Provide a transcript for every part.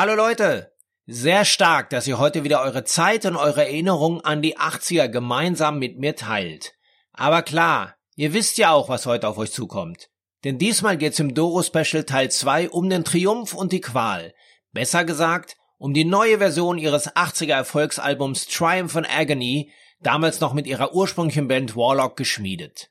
Hallo Leute! Sehr stark, dass ihr heute wieder eure Zeit und eure Erinnerungen an die 80er gemeinsam mit mir teilt. Aber klar, ihr wisst ja auch, was heute auf euch zukommt. Denn diesmal geht's im Doro Special Teil 2 um den Triumph und die Qual. Besser gesagt, um die neue Version ihres 80er Erfolgsalbums Triumph and Agony, damals noch mit ihrer ursprünglichen Band Warlock geschmiedet.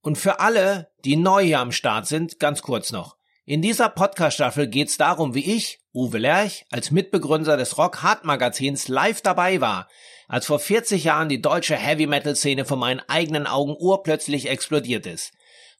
Und für alle, die neu hier am Start sind, ganz kurz noch. In dieser Podcast-Staffel geht's darum, wie ich, Uwe Lerch, als Mitbegründer des Rock Hard Magazins live dabei war, als vor 40 Jahren die deutsche Heavy Metal Szene vor meinen eigenen Augen urplötzlich explodiert ist.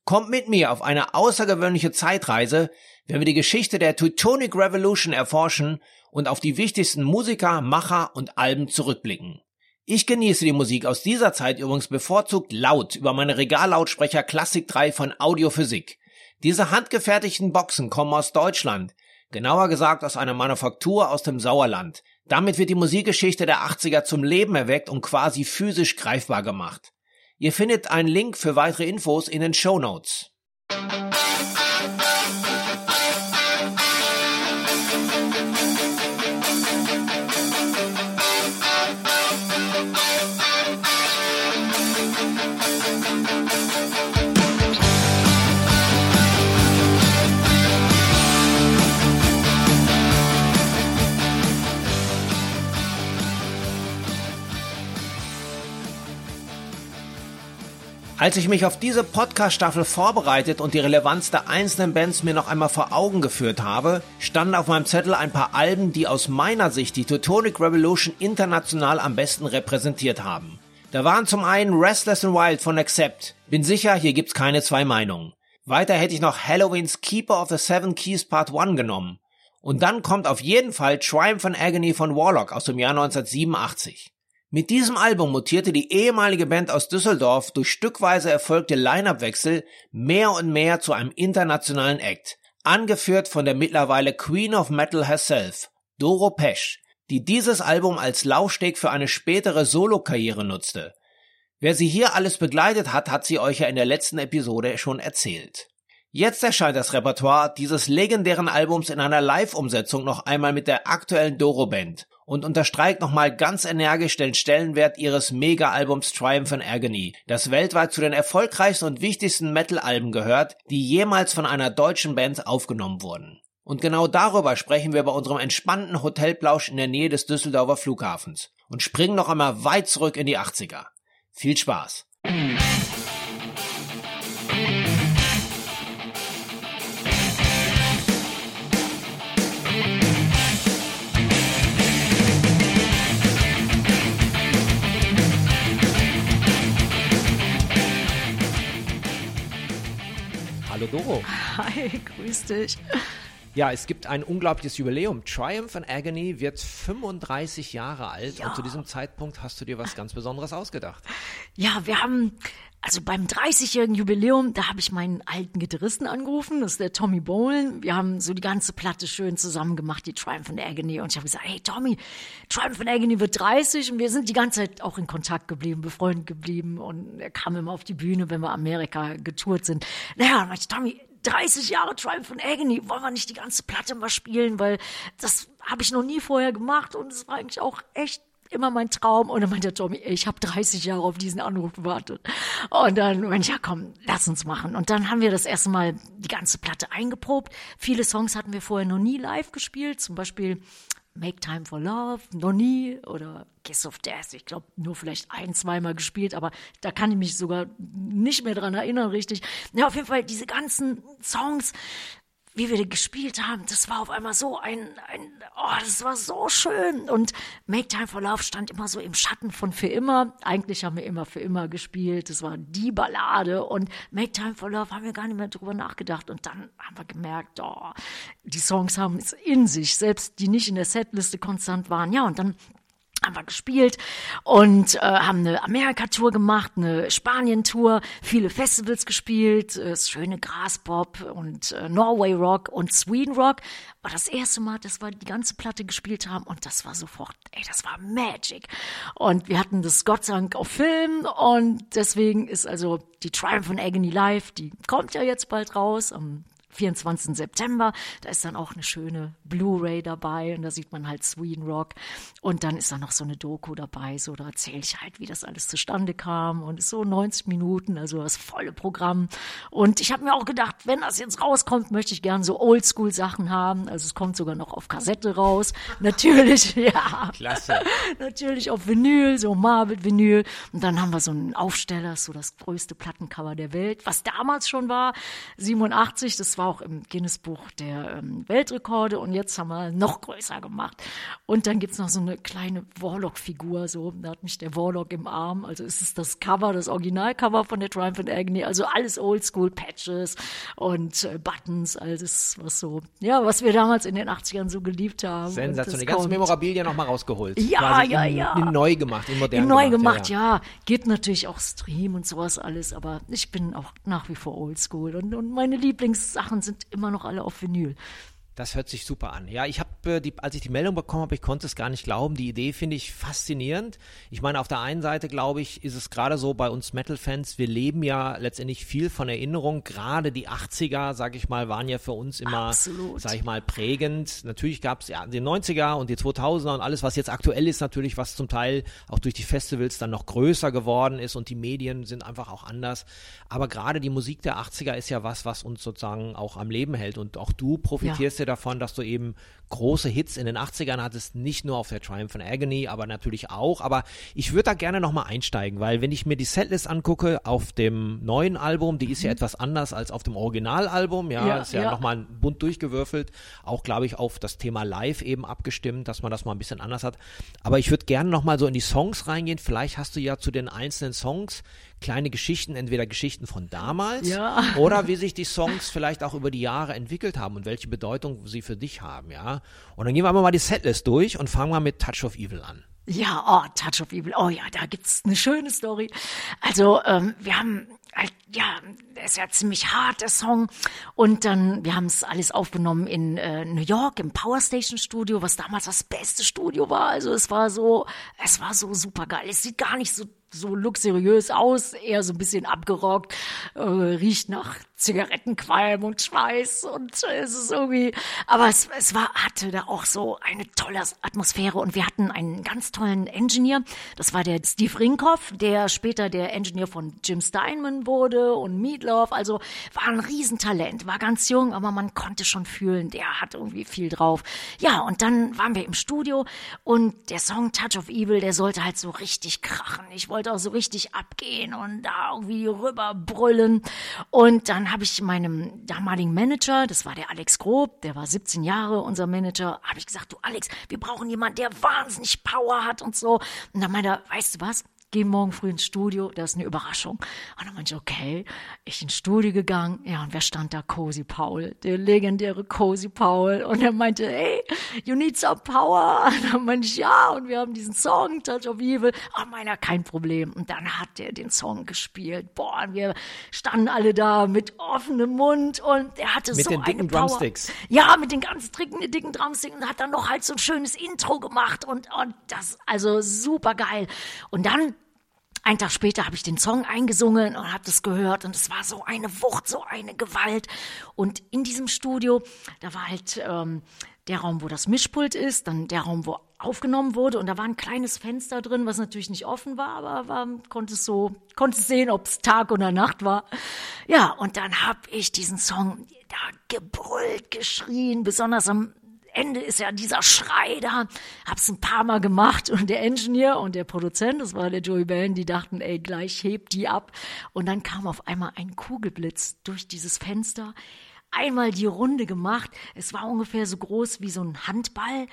Kommt mit mir auf eine außergewöhnliche Zeitreise, wenn wir die Geschichte der Teutonic Revolution erforschen und auf die wichtigsten Musiker, Macher und Alben zurückblicken. Ich genieße die Musik aus dieser Zeit übrigens bevorzugt laut über meine Regallautsprecher Classic 3 von Audiophysik. Diese handgefertigten Boxen kommen aus Deutschland, genauer gesagt aus einer Manufaktur aus dem Sauerland. Damit wird die Musikgeschichte der 80er zum Leben erweckt und quasi physisch greifbar gemacht. Ihr findet einen Link für weitere Infos in den Show Notes. Als ich mich auf diese Podcast-Staffel vorbereitet und die Relevanz der einzelnen Bands mir noch einmal vor Augen geführt habe, standen auf meinem Zettel ein paar Alben, die aus meiner Sicht die Teutonic Revolution international am besten repräsentiert haben. Da waren zum einen Restless and Wild von Accept. Bin sicher, hier gibt's keine zwei Meinungen. Weiter hätte ich noch Halloweens Keeper of the Seven Keys Part 1 genommen. Und dann kommt auf jeden Fall Triumph and Agony von Warlock aus dem Jahr 1987. Mit diesem Album mutierte die ehemalige Band aus Düsseldorf durch stückweise erfolgte Line-Up-Wechsel mehr und mehr zu einem internationalen Act, angeführt von der mittlerweile Queen of Metal herself, Doro Pesch, die dieses Album als Laufsteg für eine spätere Solokarriere nutzte. Wer sie hier alles begleitet hat, hat sie euch ja in der letzten Episode schon erzählt. Jetzt erscheint das Repertoire dieses legendären Albums in einer Live-Umsetzung noch einmal mit der aktuellen Doro-Band und unterstreicht nochmal ganz energisch den Stellenwert ihres Mega-Albums Triumph and Agony, das weltweit zu den erfolgreichsten und wichtigsten Metal-Alben gehört, die jemals von einer deutschen Band aufgenommen wurden. Und genau darüber sprechen wir bei unserem entspannten Hotelplausch in der Nähe des Düsseldorfer Flughafens und springen noch einmal weit zurück in die 80er. Viel Spaß! Hi, grüß dich. Ja, es gibt ein unglaubliches Jubiläum. Triumph and Agony wird 35 Jahre alt ja. und zu diesem Zeitpunkt hast du dir was ganz Besonderes ausgedacht. Ja, wir haben also beim 30-jährigen Jubiläum, da habe ich meinen alten Gitarristen angerufen, das ist der Tommy Bowen. Wir haben so die ganze Platte schön zusammen gemacht, die Triumph and Agony. Und ich habe gesagt, hey Tommy, Triumph and Agony wird 30 und wir sind die ganze Zeit auch in Kontakt geblieben, befreundet geblieben. Und er kam immer auf die Bühne, wenn wir Amerika getourt sind. Naja, meinte ich, Tommy, 30 Jahre Triumph and Agony, wollen wir nicht die ganze Platte mal spielen, weil das habe ich noch nie vorher gemacht und es war eigentlich auch echt immer mein Traum. Und dann meinte Tommy, ich habe 30 Jahre auf diesen Anruf gewartet. Und dann meinte ich, ja komm, lass uns machen. Und dann haben wir das erste Mal die ganze Platte eingeprobt. Viele Songs hatten wir vorher noch nie live gespielt. Zum Beispiel Make Time for Love, noch nie. Oder Kiss of Death. Ich glaube, nur vielleicht ein, zweimal gespielt, aber da kann ich mich sogar nicht mehr dran erinnern, richtig. Ja, auf jeden Fall diese ganzen Songs wie wir gespielt haben, das war auf einmal so ein, ein, oh, das war so schön. Und Make Time for Love stand immer so im Schatten von Für immer. Eigentlich haben wir immer Für immer gespielt. Das war die Ballade. Und Make Time for Love haben wir gar nicht mehr drüber nachgedacht. Und dann haben wir gemerkt, oh, die Songs haben es in sich, selbst die nicht in der Setliste konstant waren. Ja, und dann haben wir gespielt und äh, haben eine Amerika-Tour gemacht, eine Spanien-Tour, viele Festivals gespielt, äh, das schöne Graspop und äh, Norway Rock und Sweden Rock. War das erste Mal, dass wir die ganze Platte gespielt haben und das war sofort, ey, das war Magic. Und wir hatten das Gott sei Dank auf Film und deswegen ist also die Triumph and Agony Live, die kommt ja jetzt bald raus am 24. September. Da ist dann auch eine schöne Blu-ray dabei und da sieht man halt Sweden Rock. Und dann ist da noch so eine Doku dabei. So, da erzähle ich halt, wie das alles zustande kam. Und ist so 90 Minuten, also das volle Programm. Und ich habe mir auch gedacht, wenn das jetzt rauskommt, möchte ich gern so Oldschool-Sachen haben. Also es kommt sogar noch auf Kassette raus. Natürlich, ja. Klasse. Natürlich auf Vinyl, so Marble-Vinyl. Und dann haben wir so einen Aufsteller, so das größte Plattencover der Welt, was damals schon war. 87, das war auch im Guinness-Buch der ähm, Weltrekorde und jetzt haben wir noch größer gemacht. Und dann gibt's noch so eine kleine Warlock-Figur, so, da hat mich der Warlock im Arm, also ist es das Cover, das Originalcover von der Triumph and Agony, also alles Oldschool, Patches und äh, Buttons, alles, was so, ja, was wir damals in den 80ern so geliebt haben. Sensation, die ganze Memorabilia nochmal rausgeholt. Ja, ja, in, ja. In neu gemacht, in modern in neu gemacht. gemacht, ja, ja. Gibt natürlich auch Stream und sowas alles, aber ich bin auch nach wie vor oldschool und, und meine Lieblingssachen sind immer noch alle auf Vinyl. Das hört sich super an. Ja, ich habe, äh, als ich die Meldung bekommen habe, ich konnte es gar nicht glauben. Die Idee finde ich faszinierend. Ich meine, auf der einen Seite, glaube ich, ist es gerade so bei uns Metal-Fans, wir leben ja letztendlich viel von Erinnerung. Gerade die 80er, sage ich mal, waren ja für uns immer, sage ich mal, prägend. Natürlich gab es ja die 90er und die 2000er und alles, was jetzt aktuell ist, natürlich, was zum Teil auch durch die Festivals dann noch größer geworden ist und die Medien sind einfach auch anders. Aber gerade die Musik der 80er ist ja was, was uns sozusagen auch am Leben hält und auch du profitierst ja, ja davon, dass du eben große Hits in den 80ern hattest, nicht nur auf der Triumph and Agony, aber natürlich auch. Aber ich würde da gerne nochmal einsteigen, weil wenn ich mir die Setlist angucke auf dem neuen Album, die ist ja mhm. etwas anders als auf dem Originalalbum, ja, ja ist ja, ja. nochmal bunt durchgewürfelt, auch glaube ich auf das Thema Live eben abgestimmt, dass man das mal ein bisschen anders hat. Aber ich würde gerne nochmal so in die Songs reingehen. Vielleicht hast du ja zu den einzelnen Songs kleine Geschichten, entweder Geschichten von damals ja. oder wie sich die Songs vielleicht auch über die Jahre entwickelt haben und welche Bedeutung sie für dich haben, ja. Und dann gehen wir mal die Setlist durch und fangen mal mit Touch of Evil an. Ja, oh, Touch of Evil. Oh ja, da gibt's eine schöne Story. Also, ähm, wir haben halt, ja, der ist ja ziemlich hart, der Song. Und dann, wir haben es alles aufgenommen in äh, New York im Power Station Studio, was damals das beste Studio war. Also es war so, es war so super geil. Es sieht gar nicht so so luxuriös aus, eher so ein bisschen abgerockt, äh, riecht nach Zigarettenqualm und Schweiß und äh, es ist irgendwie, aber es, es war, hatte da auch so eine tolle Atmosphäre und wir hatten einen ganz tollen Engineer, das war der Steve Ringhoff, der später der Engineer von Jim Steinman wurde und Meatloaf, also war ein Riesentalent, war ganz jung, aber man konnte schon fühlen, der hat irgendwie viel drauf. Ja, und dann waren wir im Studio und der Song Touch of Evil, der sollte halt so richtig krachen. Ich wollte auch so richtig abgehen und da irgendwie rüberbrüllen und dann habe ich meinem damaligen Manager, das war der Alex Grob, der war 17 Jahre unser Manager, habe ich gesagt, du Alex, wir brauchen jemanden, der wahnsinnig Power hat und so. Und dann meinte er, weißt du was? Geh morgen früh ins Studio, das ist eine Überraschung. Und dann meinte ich, okay, ich ins Studio gegangen, ja, und wer stand da? Cozy Paul, der legendäre Cozy Paul. Und er meinte, hey, you need some power. Und dann meinte ich, ja, und wir haben diesen Song, Touch of Evil. Ah, meiner, kein Problem. Und dann hat er den Song gespielt. Boah, und wir standen alle da mit offenem Mund und er hatte mit so den dicken Power. Drumsticks. Ja, mit den ganz dicken, dicken Drumsticks und hat dann noch halt so ein schönes Intro gemacht und, und das, also super geil. Und dann ein Tag später habe ich den Song eingesungen und habe das gehört und es war so eine Wucht, so eine Gewalt. Und in diesem Studio, da war halt ähm, der Raum, wo das Mischpult ist, dann der Raum, wo aufgenommen wurde und da war ein kleines Fenster drin, was natürlich nicht offen war, aber war, konnte so, konnte sehen, ob es Tag oder Nacht war. Ja, und dann habe ich diesen Song da gebrüllt, geschrien, besonders am Ende ist ja dieser Schrei da. Hab's ein paar Mal gemacht und der Engineer und der Produzent, das war der Joey Bellen, die dachten, ey, gleich hebt die ab. Und dann kam auf einmal ein Kugelblitz durch dieses Fenster. Einmal die Runde gemacht. Es war ungefähr so groß wie so ein Handball.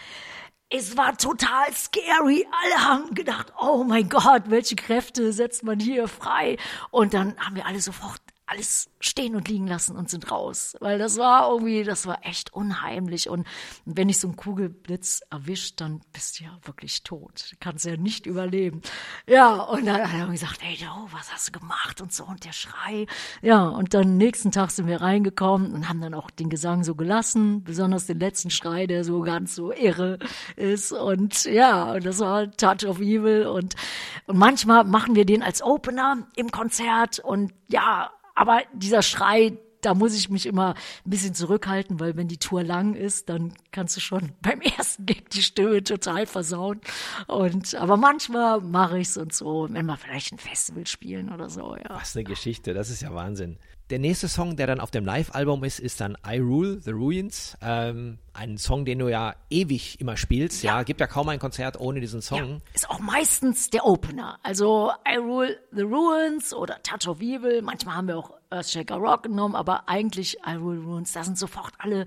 Es war total scary. Alle haben gedacht, oh mein Gott, welche Kräfte setzt man hier frei? Und dann haben wir alle sofort alles stehen und liegen lassen und sind raus. Weil das war irgendwie, das war echt unheimlich. Und wenn ich so einen Kugelblitz erwischt, dann bist du ja wirklich tot. Du kannst ja nicht überleben. Ja, und dann hat er gesagt, hey, oh, was hast du gemacht? Und so, und der Schrei. Ja, und dann nächsten Tag sind wir reingekommen und haben dann auch den Gesang so gelassen, besonders den letzten Schrei, der so ganz so irre ist. Und ja, und das war Touch of Evil. Und, und manchmal machen wir den als Opener im Konzert und ja, aber dieser Schrei, da muss ich mich immer ein bisschen zurückhalten, weil wenn die Tour lang ist, dann kannst du schon beim ersten Gig die Stimme total versauen. Und aber manchmal mache ich's und so, wenn wir vielleicht ein Festival spielen oder so. Ja. Was eine Geschichte, das ist ja Wahnsinn. Der nächste Song, der dann auf dem Live-Album ist, ist dann I Rule the Ruins. Ähm, ein Song, den du ja ewig immer spielst. Ja. ja, gibt ja kaum ein Konzert ohne diesen Song. Ja, ist auch meistens der Opener. Also I Rule the Ruins oder Touch of Evil. Manchmal haben wir auch Earthshaker Rock genommen, aber eigentlich I Rule Ruins, da sind sofort alle,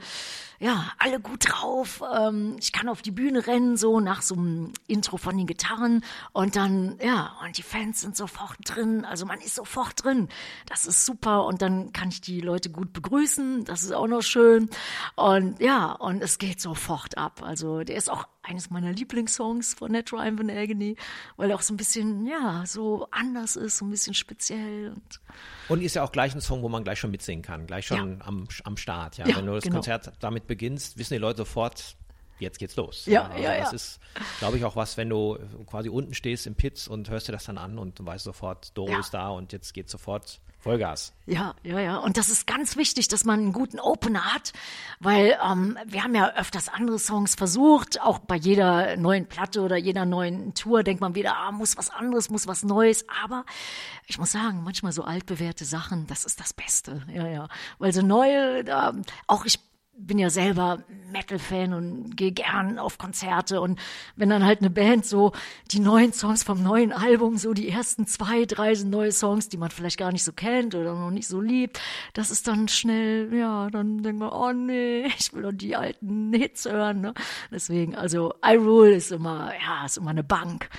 ja, alle gut drauf. Ähm, ich kann auf die Bühne rennen, so nach so einem Intro von den Gitarren und dann, ja, und die Fans sind sofort drin, also man ist sofort drin. Das ist super und dann kann ich die Leute gut begrüßen, das ist auch noch schön. Und ja, und es geht sofort ab. Also der ist auch eines meiner Lieblingssongs von der Triumph Agony, weil er auch so ein bisschen, ja, so anders ist, so ein bisschen speziell. Und, und ist ja auch gleich ein Song, wo man gleich schon mitsingen kann, gleich schon ja. am, am Start. Ja. ja Wenn du das genau. Konzert damit beginnst, wissen die Leute sofort, jetzt geht's los. Ja, also ja, ja. Das ist, glaube ich, auch was, wenn du quasi unten stehst im Pits und hörst dir das dann an und weißt sofort, Doro ja. ist da und jetzt geht sofort Vollgas. Ja, ja, ja. Und das ist ganz wichtig, dass man einen guten Opener hat, weil ähm, wir haben ja öfters andere Songs versucht. Auch bei jeder neuen Platte oder jeder neuen Tour denkt man wieder, ah, muss was anderes, muss was Neues. Aber ich muss sagen, manchmal so altbewährte Sachen, das ist das Beste. Ja, ja. Weil so neue, äh, auch ich bin ja selber Metal-Fan und gehe gern auf Konzerte und wenn dann halt eine Band so die neuen Songs vom neuen Album, so die ersten zwei, drei sind neue Songs, die man vielleicht gar nicht so kennt oder noch nicht so liebt, das ist dann schnell, ja, dann denkt man, oh nee, ich will doch die alten Hits hören, ne? Deswegen, also I Rule ist immer, ja, ist immer eine Bank.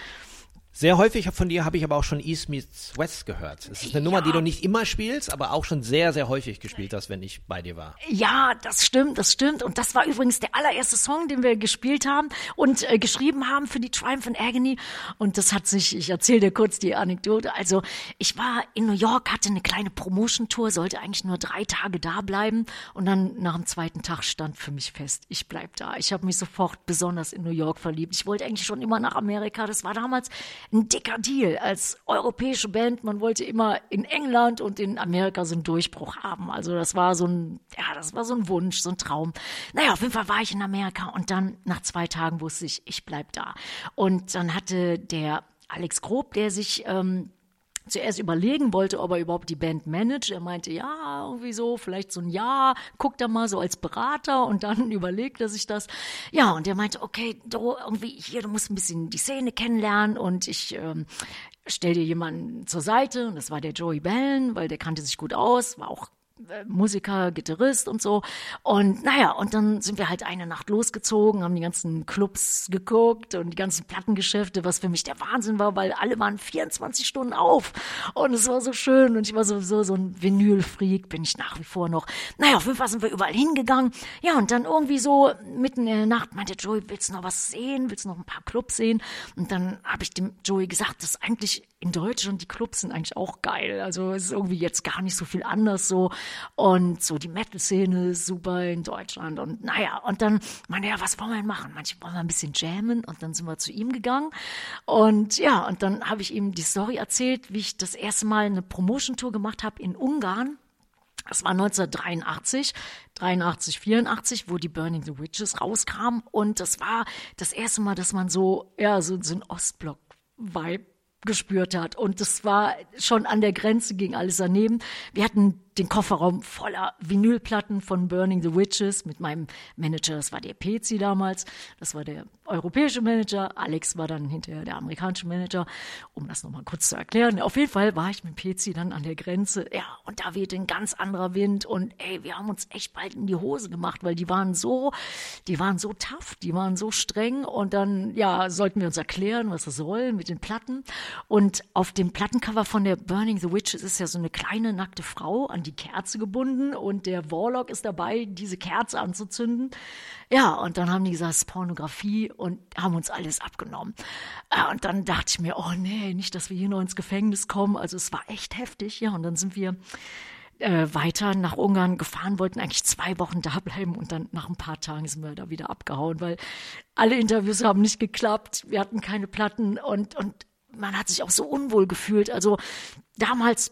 Sehr häufig von dir habe ich aber auch schon East Meets West gehört. Es ist eine ja. Nummer, die du nicht immer spielst, aber auch schon sehr, sehr häufig gespielt hast, wenn ich bei dir war. Ja, das stimmt, das stimmt. Und das war übrigens der allererste Song, den wir gespielt haben und äh, geschrieben haben für die Triumph and Agony. Und das hat sich, ich erzähle dir kurz die Anekdote. Also ich war in New York, hatte eine kleine Promotion-Tour, sollte eigentlich nur drei Tage da bleiben. Und dann nach dem zweiten Tag stand für mich fest, ich bleib da. Ich habe mich sofort besonders in New York verliebt. Ich wollte eigentlich schon immer nach Amerika. Das war damals ein dicker Deal als europäische Band. Man wollte immer in England und in Amerika so einen Durchbruch haben. Also das war so ein, ja, das war so ein Wunsch, so ein Traum. Naja, auf jeden Fall war ich in Amerika und dann nach zwei Tagen wusste ich, ich bleib da. Und dann hatte der Alex Grob, der sich ähm, zuerst überlegen wollte, ob er überhaupt die Band managt. Er meinte, ja, irgendwie so, vielleicht so ein Jahr, guckt er mal so als Berater und dann überlegt er sich das. Ja, und er meinte, okay, du, irgendwie hier, du musst ein bisschen die Szene kennenlernen und ich ähm, stell dir jemanden zur Seite. Und das war der Joey Bellen, weil der kannte sich gut aus, war auch Musiker, Gitarrist und so. Und naja, und dann sind wir halt eine Nacht losgezogen, haben die ganzen Clubs geguckt und die ganzen Plattengeschäfte, was für mich der Wahnsinn war, weil alle waren 24 Stunden auf. Und es war so schön und ich war sowieso so ein Vinyl-Freak, bin ich nach wie vor noch. Naja, auf jeden Fall sind wir überall hingegangen. Ja, und dann irgendwie so mitten in der Nacht meinte Joey, willst du noch was sehen? Willst du noch ein paar Clubs sehen? Und dann habe ich dem Joey gesagt, dass eigentlich in Deutschland die Clubs sind eigentlich auch geil. Also es ist irgendwie jetzt gar nicht so viel anders so. Und so die Metal-Szene ist super in Deutschland. Und naja, und dann meinte ja, was wollen wir denn machen? Manche wollen wir ein bisschen jammen. Und dann sind wir zu ihm gegangen. Und ja, und dann habe ich ihm die Story erzählt, wie ich das erste Mal eine Promotion-Tour gemacht habe in Ungarn. Das war 1983, 83, 84, wo die Burning the Witches rauskam. Und das war das erste Mal, dass man so, ja, so, so ein Ostblock-Vibe gespürt hat. Und das war schon an der Grenze, ging alles daneben. Wir hatten den Kofferraum voller Vinylplatten von Burning the Witches mit meinem Manager, das war der Pezi damals, das war der europäische Manager, Alex war dann hinterher der amerikanische Manager, um das nochmal kurz zu erklären. Auf jeden Fall war ich mit Pezi dann an der Grenze, ja, und da weht ein ganz anderer Wind. Und ey, wir haben uns echt bald in die Hose gemacht, weil die waren so, die waren so tough, die waren so streng. Und dann, ja, sollten wir uns erklären, was das soll mit den Platten. Und auf dem Plattencover von der Burning the Witches ist ja so eine kleine nackte Frau an die Kerze gebunden und der Warlock ist dabei, diese Kerze anzuzünden. Ja, und dann haben die gesagt, es ist Pornografie und haben uns alles abgenommen. Äh, und dann dachte ich mir, oh nee, nicht, dass wir hier noch ins Gefängnis kommen. Also es war echt heftig. Ja, und dann sind wir äh, weiter nach Ungarn gefahren, wollten eigentlich zwei Wochen da bleiben und dann nach ein paar Tagen sind wir da wieder abgehauen, weil alle Interviews haben nicht geklappt, wir hatten keine Platten und, und man hat sich auch so unwohl gefühlt. Also damals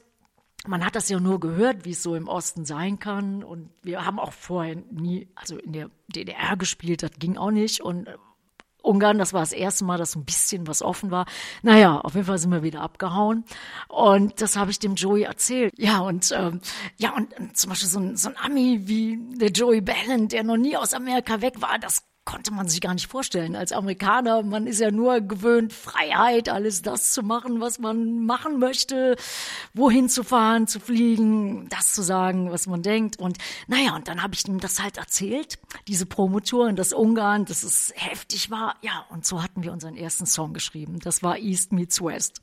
man hat das ja nur gehört, wie es so im Osten sein kann. Und wir haben auch vorher nie, also in der DDR gespielt, das ging auch nicht. Und äh, Ungarn, das war das erste Mal, dass ein bisschen was offen war. Naja, auf jeden Fall sind wir wieder abgehauen. Und das habe ich dem Joey erzählt. Ja, und ähm, ja, und, und zum Beispiel so ein, so ein Ami wie der Joey Ballon, der noch nie aus Amerika weg war, das konnte man sich gar nicht vorstellen. Als Amerikaner, man ist ja nur gewöhnt, Freiheit, alles das zu machen, was man machen möchte, wohin zu fahren, zu fliegen, das zu sagen, was man denkt. Und naja, und dann habe ich ihm das halt erzählt, diese Promotour in das Ungarn, dass es heftig war. Ja, und so hatten wir unseren ersten Song geschrieben. Das war East Meets West.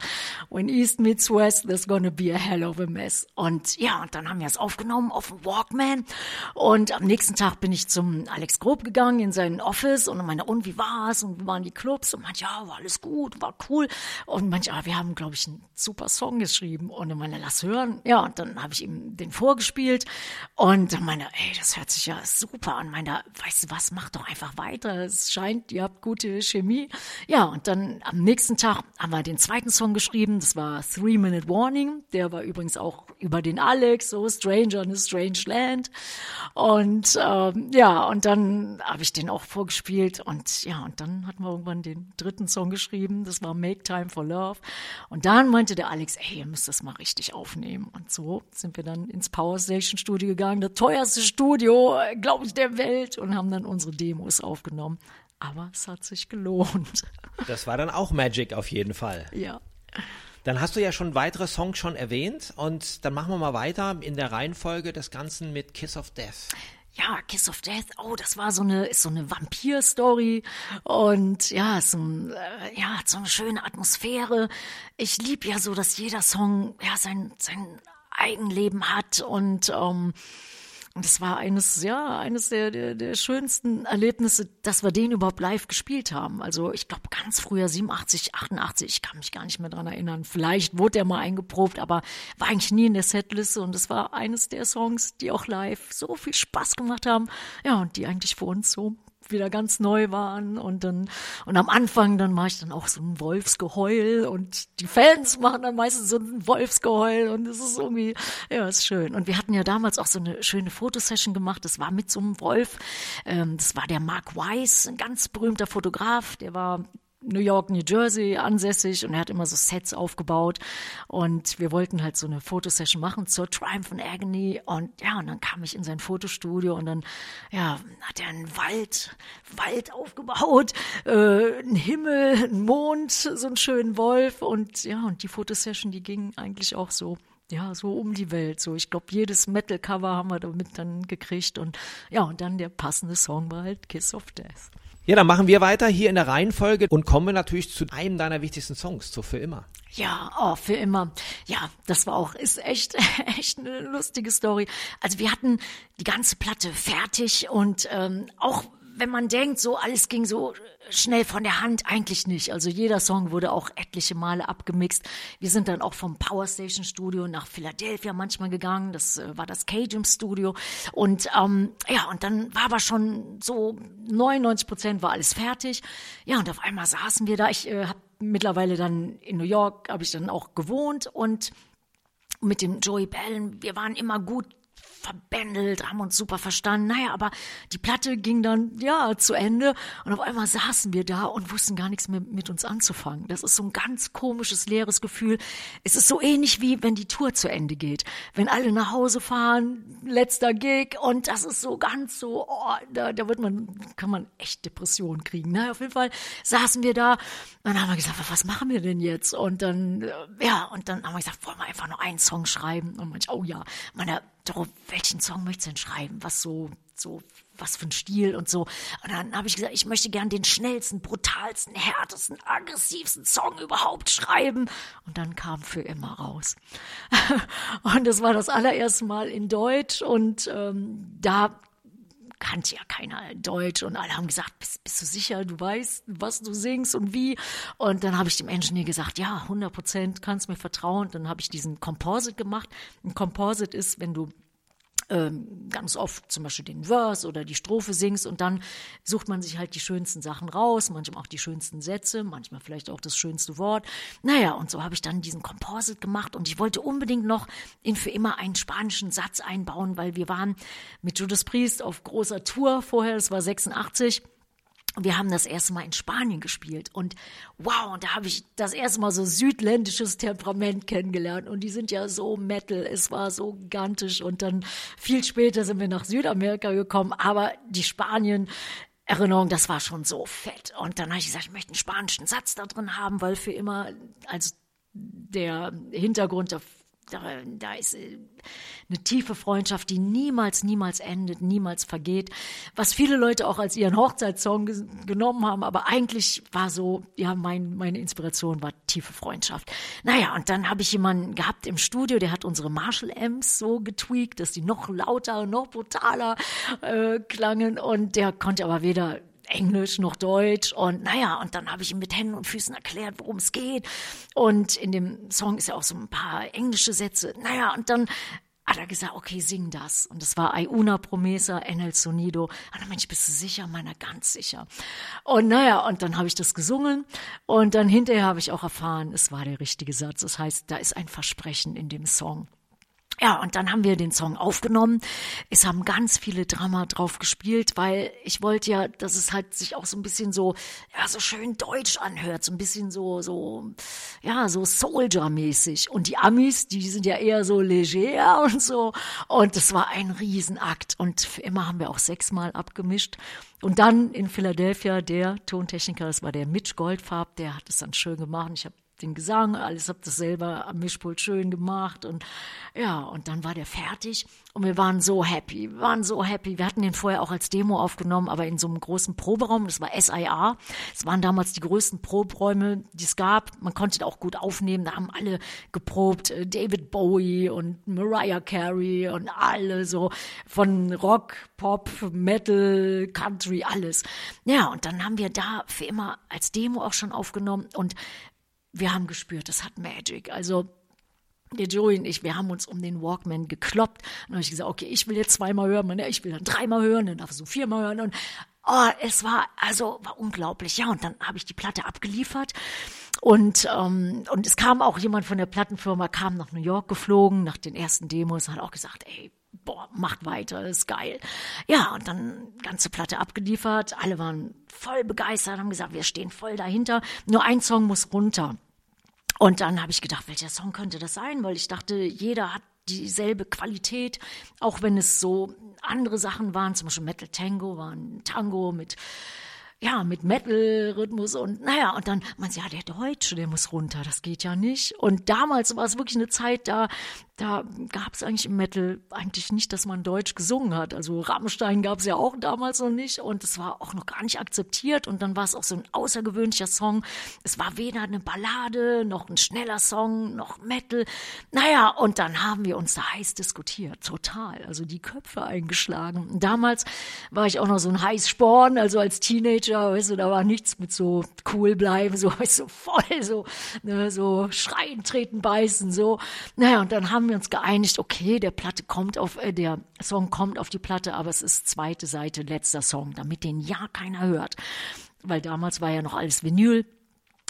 When East Meets West, there's gonna be a hell of a mess. Und ja, und dann haben wir es aufgenommen auf dem Walkman. Und am nächsten Tag bin ich zum Alex Grob gegangen in seinen Office Office und meine, und wie war's? Und wie waren die Clubs? Und manche, ja, war alles gut, war cool. Und manche, ah, wir haben, glaube ich, einen super Song geschrieben. Und ich meine, lass hören. Ja, und dann habe ich ihm den vorgespielt. Und dann meine, ey, das hört sich ja super an. Meine, weißt du was, mach doch einfach weiter. Es scheint, ihr habt gute Chemie. Ja, und dann am nächsten Tag haben wir den zweiten Song geschrieben. Das war Three Minute Warning. Der war übrigens auch über den Alex, so Stranger in a Strange Land. Und ähm, ja, und dann habe ich den auch vorgespielt gespielt und ja, und dann hatten wir irgendwann den dritten Song geschrieben, das war Make Time for Love. Und dann meinte der Alex, ey, ihr müsst das mal richtig aufnehmen. Und so sind wir dann ins Power Station Studio gegangen, das teuerste Studio, glaube ich, der Welt und haben dann unsere Demos aufgenommen. Aber es hat sich gelohnt. Das war dann auch Magic auf jeden Fall. Ja. Dann hast du ja schon weitere Songs schon erwähnt und dann machen wir mal weiter in der Reihenfolge des Ganzen mit Kiss of Death ja, Kiss of Death, oh, das war so eine, ist so eine Vampir-Story und ja, so, äh, ja, so eine schöne Atmosphäre. Ich liebe ja so, dass jeder Song ja sein, sein Eigenleben hat und ähm, und es war eines, ja, eines der, der, der schönsten Erlebnisse, dass wir den überhaupt live gespielt haben. Also ich glaube ganz früher, 87, 88, ich kann mich gar nicht mehr dran erinnern. Vielleicht wurde der mal eingeprobt, aber war eigentlich nie in der Setliste und es war eines der Songs, die auch live so viel Spaß gemacht haben. Ja, und die eigentlich für uns so wieder ganz neu waren und dann und am Anfang dann mache ich dann auch so ein Wolfsgeheul und die Fans machen dann meistens so ein Wolfsgeheul und es ist irgendwie ja ist schön. Und wir hatten ja damals auch so eine schöne Fotosession gemacht das war mit so einem Wolf. Ähm, das war der Mark Weiss ein ganz berühmter Fotograf der war New York, New Jersey ansässig und er hat immer so Sets aufgebaut und wir wollten halt so eine Fotosession machen zur Triumph and Agony und ja, und dann kam ich in sein Fotostudio und dann, ja, hat er einen Wald, Wald aufgebaut, äh, einen Himmel, einen Mond, so einen schönen Wolf und ja, und die Fotosession, die ging eigentlich auch so ja, so um die Welt. So, ich glaube, jedes Metal-Cover haben wir damit dann gekriegt und ja, und dann der passende Song war halt Kiss of Death. Ja, dann machen wir weiter hier in der Reihenfolge und kommen natürlich zu einem deiner wichtigsten Songs, zu Für immer. Ja, oh, für immer. Ja, das war auch, ist echt, echt eine lustige Story. Also wir hatten die ganze Platte fertig und ähm, auch wenn man denkt, so alles ging so schnell von der Hand, eigentlich nicht. Also jeder Song wurde auch etliche Male abgemixt. Wir sind dann auch vom Power Station Studio nach Philadelphia manchmal gegangen. Das äh, war das Cajun Studio. Und ähm, ja, und dann war aber schon so 99 Prozent war alles fertig. Ja, und auf einmal saßen wir da. Ich äh, habe mittlerweile dann in New York, habe ich dann auch gewohnt und mit dem Joey Bellen, wir waren immer gut verbändelt, haben uns super verstanden. Naja, aber die Platte ging dann, ja, zu Ende und auf einmal saßen wir da und wussten gar nichts mehr mit uns anzufangen. Das ist so ein ganz komisches, leeres Gefühl. Es ist so ähnlich wie, wenn die Tour zu Ende geht. Wenn alle nach Hause fahren, letzter Gig und das ist so ganz so, oh, da, da wird man, kann man echt Depressionen kriegen. Naja, auf jeden Fall saßen wir da dann haben wir gesagt, was machen wir denn jetzt? Und dann, äh, ja, und dann haben wir gesagt, wollen wir einfach nur einen Song schreiben? Und manch, oh ja, meine, doch, welchen Song möchtest du denn schreiben? Was so, so, was für ein Stil und so. Und dann habe ich gesagt, ich möchte gern den schnellsten, brutalsten, härtesten, aggressivsten Song überhaupt schreiben. Und dann kam für immer raus. und das war das allererste Mal in Deutsch und ähm, da kannte ja keiner Deutsch und alle haben gesagt, bist, bist du sicher, du weißt, was du singst und wie? Und dann habe ich dem Engineer gesagt, ja, 100 Prozent, kannst mir vertrauen. Dann habe ich diesen Composite gemacht. Ein Composite ist, wenn du ganz oft zum Beispiel den Verse oder die Strophe singst und dann sucht man sich halt die schönsten Sachen raus, manchmal auch die schönsten Sätze, manchmal vielleicht auch das schönste Wort. Naja, und so habe ich dann diesen Composite gemacht und ich wollte unbedingt noch in für immer einen spanischen Satz einbauen, weil wir waren mit Judas Priest auf großer Tour vorher, das war 86 wir haben das erste Mal in Spanien gespielt und wow, und da habe ich das erste Mal so südländisches Temperament kennengelernt und die sind ja so Metal, es war so gigantisch und dann viel später sind wir nach Südamerika gekommen, aber die Spanien Erinnerung, das war schon so fett und dann habe ich gesagt, ich möchte einen spanischen Satz da drin haben, weil für immer als der Hintergrund da, da ist äh, eine tiefe Freundschaft, die niemals, niemals endet, niemals vergeht. Was viele Leute auch als ihren Hochzeitssong genommen haben, aber eigentlich war so, ja, mein, meine Inspiration war tiefe Freundschaft. Naja, und dann habe ich jemanden gehabt im Studio, der hat unsere Marshall Amps so getweakt, dass die noch lauter, noch brutaler äh, klangen und der konnte aber weder Englisch noch Deutsch und naja, und dann habe ich ihm mit Händen und Füßen erklärt, worum es geht. Und in dem Song ist ja auch so ein paar englische Sätze. Naja, und dann hat er gesagt, okay, sing das. Und das war Ay una promesa en el sonido. Und dann Mensch, bist du sicher? Meiner ganz sicher. Und naja, und dann habe ich das gesungen. Und dann hinterher habe ich auch erfahren, es war der richtige Satz. Das heißt, da ist ein Versprechen in dem Song. Ja, und dann haben wir den Song aufgenommen. Es haben ganz viele Drama drauf gespielt, weil ich wollte ja, dass es halt sich auch so ein bisschen so, ja, so schön deutsch anhört, so ein bisschen so, so, ja, so Soldier-mäßig. Und die Amis, die sind ja eher so leger und so. Und das war ein Riesenakt. Und für immer haben wir auch sechsmal abgemischt. Und dann in Philadelphia der Tontechniker, das war der Mitch Goldfarb, der hat es dann schön gemacht. Ich habe den Gesang, alles hab das selber am Mischpult schön gemacht und ja, und dann war der fertig und wir waren so happy, wir waren so happy. Wir hatten den vorher auch als Demo aufgenommen, aber in so einem großen Proberaum, das war SIA. Es waren damals die größten Proberäume, die es gab. Man konnte auch gut aufnehmen, da haben alle geprobt, äh, David Bowie und Mariah Carey und alle so von Rock, Pop, Metal, Country, alles. Ja, und dann haben wir da für immer als Demo auch schon aufgenommen und wir haben gespürt, das hat Magic. Also der Joey und ich, wir haben uns um den Walkman gekloppt. Und habe ich gesagt, okay, ich will jetzt zweimal hören, ich will dann dreimal hören, dann darfst du viermal hören. Und oh, es war, also war unglaublich. Ja, und dann habe ich die Platte abgeliefert. Und, ähm, und es kam auch jemand von der Plattenfirma, kam nach New York geflogen, nach den ersten Demos, hat auch gesagt, ey, boah, macht weiter, ist geil. Ja, und dann ganze Platte abgeliefert, alle waren voll begeistert, haben gesagt, wir stehen voll dahinter, nur ein Song muss runter. Und dann habe ich gedacht, welcher Song könnte das sein? Weil ich dachte, jeder hat dieselbe Qualität, auch wenn es so andere Sachen waren, zum Beispiel Metal Tango war ein Tango mit ja, mit Metal-Rhythmus und naja, und dann man ja, der Deutsche, der muss runter, das geht ja nicht. Und damals war es wirklich eine Zeit, da, da gab es eigentlich im Metal eigentlich nicht, dass man Deutsch gesungen hat. Also Rammstein gab es ja auch damals noch nicht und es war auch noch gar nicht akzeptiert und dann war es auch so ein außergewöhnlicher Song. Es war weder eine Ballade, noch ein schneller Song, noch Metal. Naja, und dann haben wir uns da heiß diskutiert, total. Also die Köpfe eingeschlagen. Damals war ich auch noch so ein Heißsporn, also als Teenager, weißt du, da war nichts mit so cool bleiben, so, weißt du, voll so, ne, so schreien, treten, beißen, so. Naja, und dann haben haben wir uns geeinigt, okay, der Platte kommt auf, äh, der Song kommt auf die Platte, aber es ist zweite Seite, letzter Song, damit den ja keiner hört. Weil damals war ja noch alles Vinyl.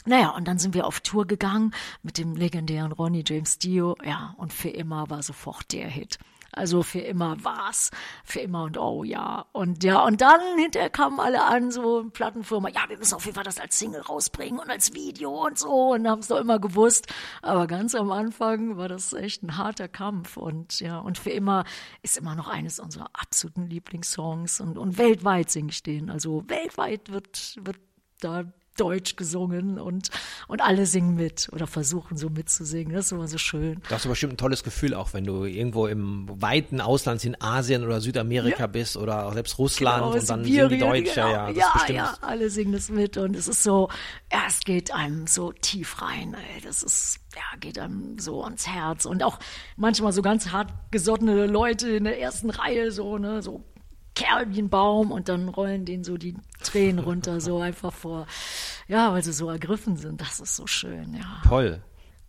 Naja, und dann sind wir auf Tour gegangen mit dem legendären Ronnie James Dio. Ja, und für immer war sofort der Hit. Also für immer war's, für immer und oh ja. Und ja, und dann hinterher kamen alle an, so Plattenfirma, ja, wir müssen auf jeden Fall das als Single rausbringen und als Video und so und haben es doch immer gewusst. Aber ganz am Anfang war das echt ein harter Kampf und ja, und für immer ist immer noch eines unserer absoluten Lieblingssongs und, und weltweit singe ich den. Also weltweit wird, wird da Deutsch gesungen und, und alle singen mit oder versuchen so mitzusingen. Das ist immer so schön. Das ist bestimmt ein tolles Gefühl, auch wenn du irgendwo im weiten Ausland in Asien oder Südamerika ja. bist oder auch selbst Russland genau, und dann Sibirien, singen die Deutsch. Genau. Ja, ja, ja, ja, alle singen das mit und es ist so, ja, es geht einem so tief rein. Ey. Das ist, ja, geht einem so ans Herz und auch manchmal so ganz hart gesottene Leute in der ersten Reihe, so, ne, so Kerl wie ein Baum und dann rollen denen so die Tränen runter, so einfach vor, ja, weil sie so ergriffen sind. Das ist so schön, ja. Toll.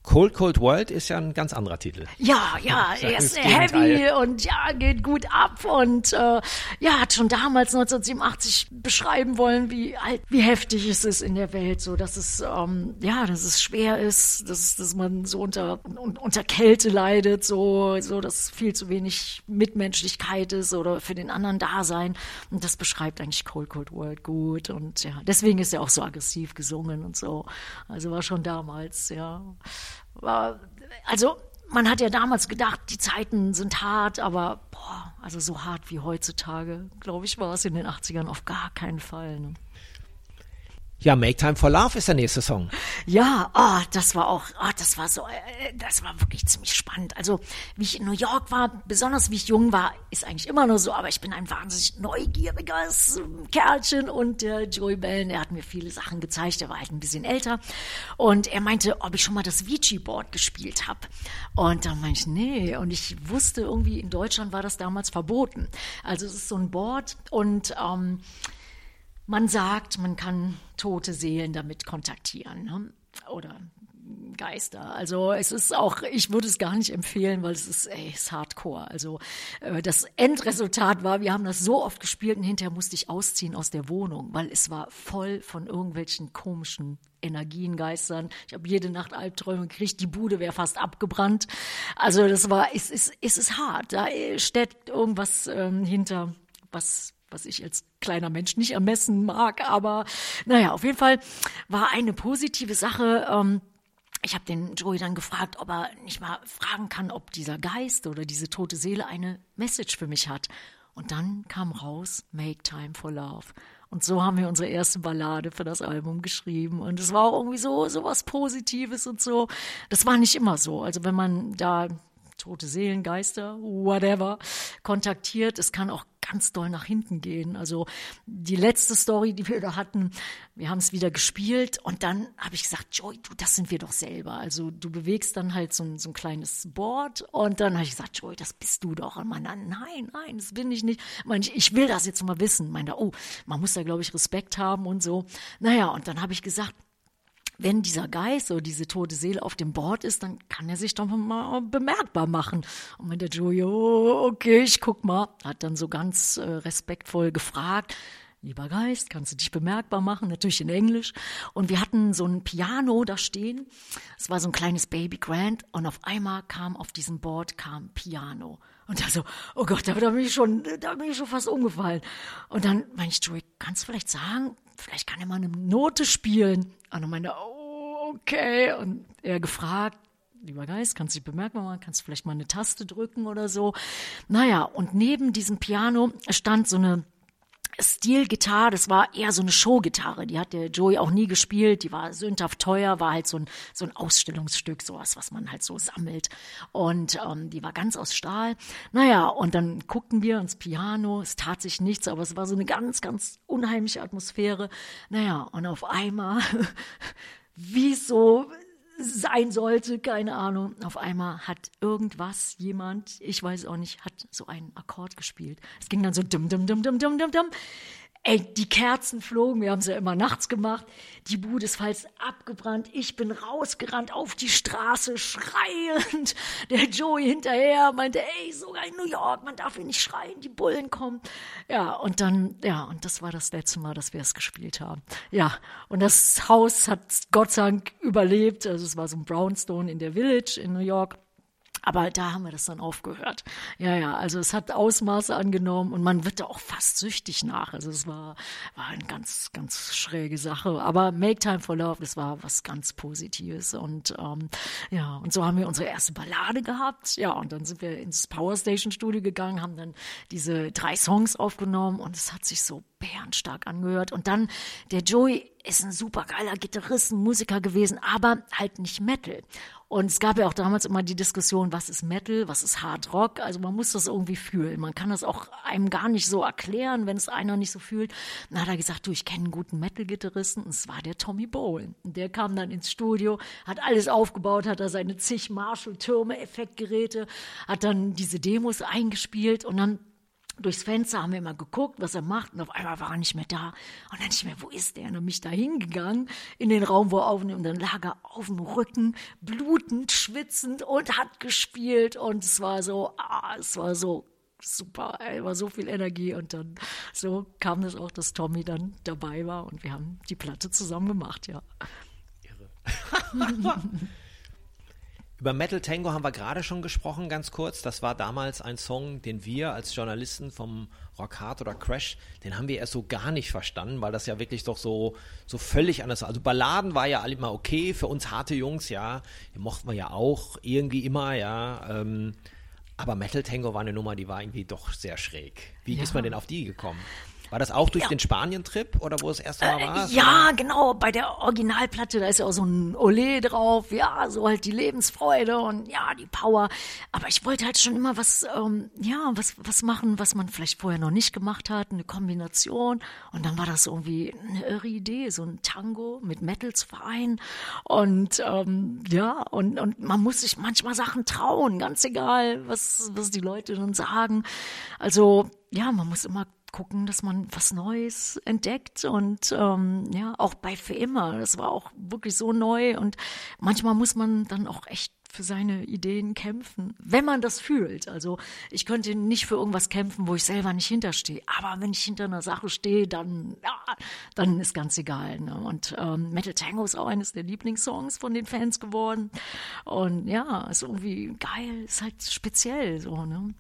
Cold Cold World ist ja ein ganz anderer Titel. Ja, ja, er ist heavy und ja, geht gut ab und äh, ja, hat schon damals 1987 beschreiben wollen, wie halt, wie heftig es ist in der Welt, so dass es ähm, ja, dass es schwer ist, dass, dass man so unter unter Kälte leidet, so so dass viel zu wenig Mitmenschlichkeit ist oder für den anderen da sein und das beschreibt eigentlich Cold Cold World gut und ja, deswegen ist er auch so aggressiv gesungen und so. Also war schon damals, ja also man hat ja damals gedacht, die Zeiten sind hart, aber boah, also so hart wie heutzutage, glaube ich, war es in den 80ern auf gar keinen Fall. Ne? Ja, Make Time for Love ist der nächste Song. Ja, oh, das war auch, oh, das war so, äh, das war wirklich ziemlich spannend. Also, wie ich in New York war, besonders wie ich jung war, ist eigentlich immer nur so, aber ich bin ein wahnsinnig neugieriges Kerlchen und der Joey Bellen, der hat mir viele Sachen gezeigt, der war halt ein bisschen älter und er meinte, ob ich schon mal das Ouija-Board gespielt habe. Und dann meinte ich, nee, und ich wusste irgendwie, in Deutschland war das damals verboten. Also, es ist so ein Board und, ähm, man sagt, man kann tote Seelen damit kontaktieren ne? oder Geister. Also es ist auch, ich würde es gar nicht empfehlen, weil es ist, ey, ist Hardcore. Also äh, das Endresultat war, wir haben das so oft gespielt und hinterher musste ich ausziehen aus der Wohnung, weil es war voll von irgendwelchen komischen Energiengeistern. Ich habe jede Nacht Albträume gekriegt, die Bude wäre fast abgebrannt. Also das war, es ist, es ist hart. Da steckt irgendwas ähm, hinter, was was ich als kleiner Mensch nicht ermessen mag. Aber naja, auf jeden Fall war eine positive Sache. Ähm, ich habe den Joey dann gefragt, ob er nicht mal fragen kann, ob dieser Geist oder diese tote Seele eine Message für mich hat. Und dann kam raus, Make Time for Love. Und so haben wir unsere erste Ballade für das Album geschrieben. Und es war auch irgendwie so, so was Positives und so. Das war nicht immer so. Also wenn man da tote Seelen, Geister, whatever, kontaktiert. Es kann auch ganz doll nach hinten gehen. Also die letzte Story, die wir da hatten, wir haben es wieder gespielt und dann habe ich gesagt, Joy, du, das sind wir doch selber. Also du bewegst dann halt so ein, so ein kleines Board und dann habe ich gesagt, Joy, das bist du doch. Und man dann, nein, nein, das bin ich nicht. Ich, ich will das jetzt mal wissen. Meinte, oh, man muss da, glaube ich, Respekt haben und so. Naja, und dann habe ich gesagt, wenn dieser Geist oder diese tote Seele auf dem Board ist, dann kann er sich doch mal bemerkbar machen. Und wenn der Joey, oh, okay, ich guck mal, hat dann so ganz äh, respektvoll gefragt, lieber Geist, kannst du dich bemerkbar machen? Natürlich in Englisch. Und wir hatten so ein Piano da stehen. Es war so ein kleines Baby Grand. Und auf einmal kam auf diesem Board kam Piano. Und da so, oh Gott, da, bin ich schon, da bin ich schon fast umgefallen. Und dann meinte ich, Joey, kannst du vielleicht sagen, vielleicht kann er mal eine Note spielen. Und dann meinte, oh, okay. Und er gefragt, lieber Geist, kannst du dich bemerkbar machen, kannst du vielleicht mal eine Taste drücken oder so. Naja, und neben diesem Piano stand so eine Stilgitarre, das war eher so eine Showgitarre, die hat der Joey auch nie gespielt, die war sündhaft teuer, war halt so ein, so ein Ausstellungsstück, sowas, was man halt so sammelt. Und ähm, die war ganz aus Stahl. Naja, und dann guckten wir ins Piano, es tat sich nichts, aber es war so eine ganz, ganz unheimliche Atmosphäre. Naja, und auf einmal, wie so sein sollte, keine Ahnung. Auf einmal hat irgendwas, jemand, ich weiß auch nicht, hat so einen Akkord gespielt. Es ging dann so dum dum dum dum dum dum dum. Ey, die Kerzen flogen, wir haben es ja immer nachts gemacht. Die Bude ist falls abgebrannt. Ich bin rausgerannt auf die Straße, schreiend. Der Joey hinterher meinte, ey, sogar in New York, man darf hier nicht schreien, die Bullen kommen. Ja, und dann, ja, und das war das letzte Mal, dass wir es gespielt haben. Ja, und das Haus hat Gott sei Dank überlebt. Also es war so ein Brownstone in der Village in New York. Aber da haben wir das dann aufgehört. Ja, ja, also es hat Ausmaße angenommen und man wird da auch fast süchtig nach. Also es war, war eine ganz, ganz schräge Sache. Aber Make Time for Love, das war was ganz Positives. Und ähm, ja, und so haben wir unsere erste Ballade gehabt. Ja, und dann sind wir ins Power Station Studio gegangen, haben dann diese drei Songs aufgenommen und es hat sich so bärenstark angehört. Und dann der Joey ist ein super geiler Gitarrist, Musiker gewesen, aber halt nicht Metal. Und es gab ja auch damals immer die Diskussion, was ist Metal, was ist Hard Rock. Also man muss das irgendwie fühlen. Man kann das auch einem gar nicht so erklären, wenn es einer nicht so fühlt. Dann hat er gesagt, du, ich kenne einen guten Metal-Gitarristen. Und es war der Tommy Bowen. Und der kam dann ins Studio, hat alles aufgebaut, hat da seine zig Marshall-Türme, Effektgeräte, hat dann diese Demos eingespielt und dann durchs Fenster haben wir immer geguckt, was er macht und auf einmal war er nicht mehr da. Und dann nicht mehr, wo ist der? Und dann bin ich da hingegangen in den Raum, wo er aufnimmt und dann lag er auf dem Rücken, blutend, schwitzend und hat gespielt und es war so, ah, es war so super, ey, war so viel Energie und dann so kam es auch, dass Tommy dann dabei war und wir haben die Platte zusammen gemacht, ja. Irre. Über Metal Tango haben wir gerade schon gesprochen, ganz kurz. Das war damals ein Song, den wir als Journalisten vom Rock Hard oder Crash, den haben wir erst so gar nicht verstanden, weil das ja wirklich doch so, so völlig anders war. Also Balladen war ja immer okay, für uns harte Jungs, ja, die mochten wir ja auch irgendwie immer, ja. Ähm, aber Metal Tango war eine Nummer, die war irgendwie doch sehr schräg. Wie ja. ist man denn auf die gekommen? War das auch durch ja. den Spanien-Trip oder wo es erst mal äh, war? Ja, genau. Bei der Originalplatte, da ist ja auch so ein Olé drauf. Ja, so halt die Lebensfreude und ja, die Power. Aber ich wollte halt schon immer was, ähm, ja, was, was machen, was man vielleicht vorher noch nicht gemacht hat. Eine Kombination. Und dann war das irgendwie eine irre Idee, so ein Tango mit Metals vereinen. Und ähm, ja, und, und man muss sich manchmal Sachen trauen, ganz egal, was, was die Leute dann sagen. Also ja, man muss immer gucken, dass man was Neues entdeckt und ähm, ja, auch bei Für immer, das war auch wirklich so neu und manchmal muss man dann auch echt für seine Ideen kämpfen, wenn man das fühlt. Also ich könnte nicht für irgendwas kämpfen, wo ich selber nicht hinterstehe. Aber wenn ich hinter einer Sache stehe, dann, ja, dann ist ganz egal. Ne? Und ähm, Metal Tango ist auch eines der Lieblingssongs von den Fans geworden. Und ja, ist irgendwie geil, ist halt speziell so. Ne?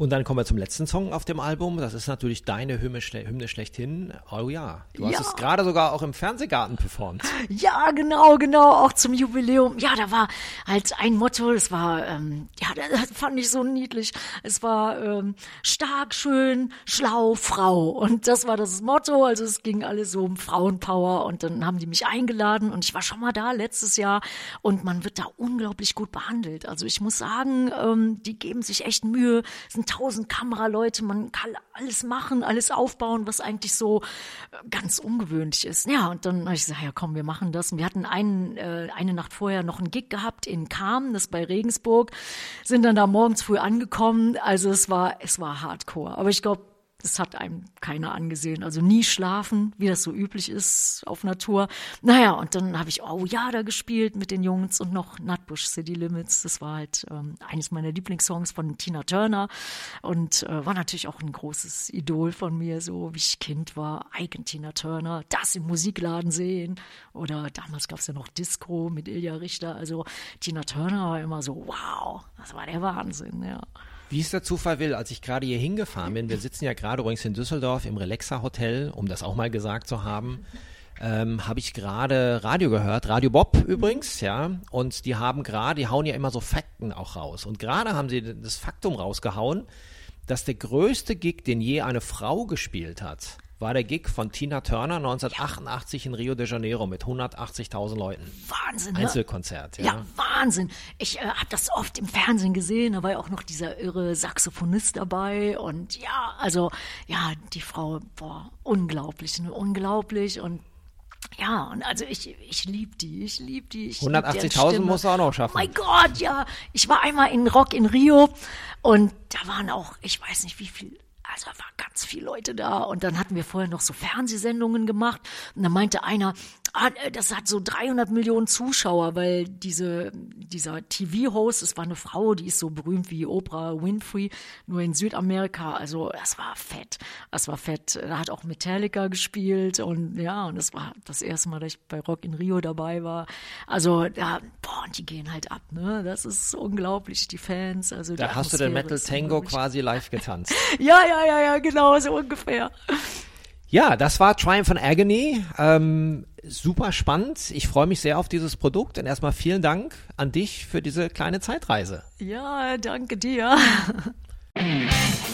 Und dann kommen wir zum letzten Song auf dem Album. Das ist natürlich deine Hymne, Hymne schlechthin. Oh ja, du hast ja. es gerade sogar auch im Fernsehgarten performt. Ja, genau, genau, auch zum Jubiläum. Ja, da war halt ein Motto, das war, ähm, ja, das fand ich so niedlich. Es war ähm, stark, schön, schlau, Frau. Und das war das Motto. Also es ging alles so um Frauenpower. Und dann haben die mich eingeladen und ich war schon mal da letztes Jahr. Und man wird da unglaublich gut behandelt. Also ich muss sagen, ähm, die geben sich echt Mühe. Es sind tausend Kameraleute, man kann alles machen, alles aufbauen, was eigentlich so äh, ganz ungewöhnlich ist. Ja, und dann habe ich gesagt, ja komm, wir machen das. Und wir hatten einen, äh, eine Nacht vorher noch einen Gig gehabt in Kam, das bei Regensburg, sind dann da morgens früh angekommen. Also es war, es war Hardcore. Aber ich glaube, das hat einem keiner angesehen. Also nie schlafen, wie das so üblich ist auf Natur. Naja, und dann habe ich Oh ja da gespielt mit den Jungs und noch Nutbush City Limits. Das war halt ähm, eines meiner Lieblingssongs von Tina Turner und äh, war natürlich auch ein großes Idol von mir, so wie ich Kind war. Eigen Tina Turner, das im Musikladen sehen. Oder damals gab es ja noch Disco mit Ilja Richter. Also Tina Turner war immer so, wow, das war der Wahnsinn, ja. Wie es der Zufall will, als ich gerade hier hingefahren bin, wir sitzen ja gerade übrigens in Düsseldorf im Relaxa Hotel, um das auch mal gesagt zu haben, ähm, habe ich gerade Radio gehört, Radio Bob übrigens, ja, und die haben gerade, die hauen ja immer so Fakten auch raus. Und gerade haben sie das Faktum rausgehauen, dass der größte Gig, den je eine Frau gespielt hat, war der Gig von Tina Turner 1988 in Rio de Janeiro mit 180.000 Leuten. Wahnsinn, ne? Einzelkonzert, ja. Ja, Wahnsinn. Ich äh, habe das oft im Fernsehen gesehen, da war ja auch noch dieser irre Saxophonist dabei und ja, also ja, die Frau war unglaublich, ne? unglaublich und ja, und also ich, ich liebe die, ich liebe die. 180.000 muss er auch noch schaffen. mein Gott, ja. Ich war einmal in Rock in Rio und da waren auch, ich weiß nicht wie viel also waren ganz viele Leute da. Und dann hatten wir vorher noch so Fernsehsendungen gemacht. Und dann meinte einer, ah, äh, das hat so 300 Millionen Zuschauer, weil diese, dieser TV-Host, es war eine Frau, die ist so berühmt wie Oprah Winfrey, nur in Südamerika, also das war fett, das war fett. Da hat auch Metallica gespielt und ja, und das war das erste Mal, dass ich bei Rock in Rio dabei war. Also ja, boah, und die gehen halt ab, ne? Das ist unglaublich, die Fans. Also da hast du den Metal Tango quasi live getanzt. ja, ja, ja, ja, genau, so ungefähr. Ja, das war Triumph and Agony. Ähm, super spannend. Ich freue mich sehr auf dieses Produkt und erstmal vielen Dank an dich für diese kleine Zeitreise. Ja, danke dir.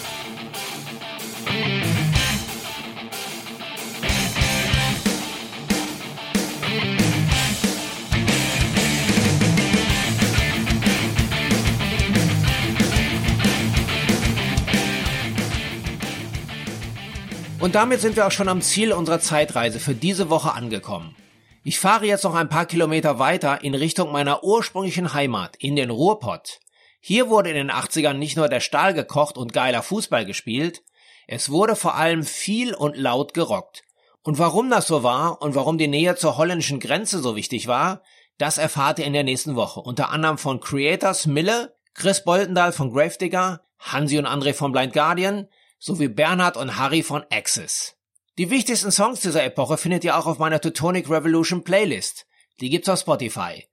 Und damit sind wir auch schon am Ziel unserer Zeitreise für diese Woche angekommen. Ich fahre jetzt noch ein paar Kilometer weiter in Richtung meiner ursprünglichen Heimat, in den Ruhrpott. Hier wurde in den 80ern nicht nur der Stahl gekocht und geiler Fußball gespielt, es wurde vor allem viel und laut gerockt. Und warum das so war und warum die Nähe zur holländischen Grenze so wichtig war, das erfahrt ihr in der nächsten Woche. Unter anderem von Creators Mille, Chris Boltendahl von Gravedigger, Hansi und André von Blind Guardian sowie Bernhard und Harry von Axis. Die wichtigsten Songs dieser Epoche findet ihr auch auf meiner Teutonic Revolution Playlist. Die gibt's auf Spotify.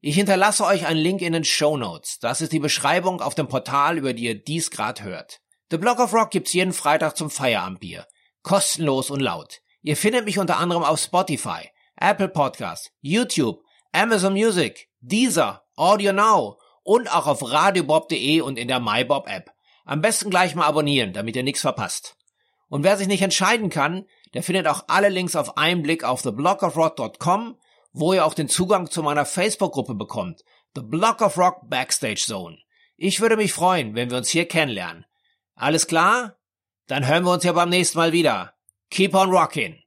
Ich hinterlasse euch einen Link in den Show Notes. Das ist die Beschreibung auf dem Portal, über die ihr dies grad hört. The Block of Rock gibt's jeden Freitag zum Feierabendbier. Kostenlos und laut. Ihr findet mich unter anderem auf Spotify, Apple Podcast, YouTube, Amazon Music, Deezer, Audio Now und auch auf radiobob.de und in der MyBob App. Am besten gleich mal abonnieren, damit ihr nichts verpasst. Und wer sich nicht entscheiden kann, der findet auch alle Links auf einen Blick auf theblockofrock.com, wo ihr auch den Zugang zu meiner Facebook-Gruppe bekommt, The Block of Rock Backstage Zone. Ich würde mich freuen, wenn wir uns hier kennenlernen. Alles klar? Dann hören wir uns ja beim nächsten Mal wieder. Keep on rocking!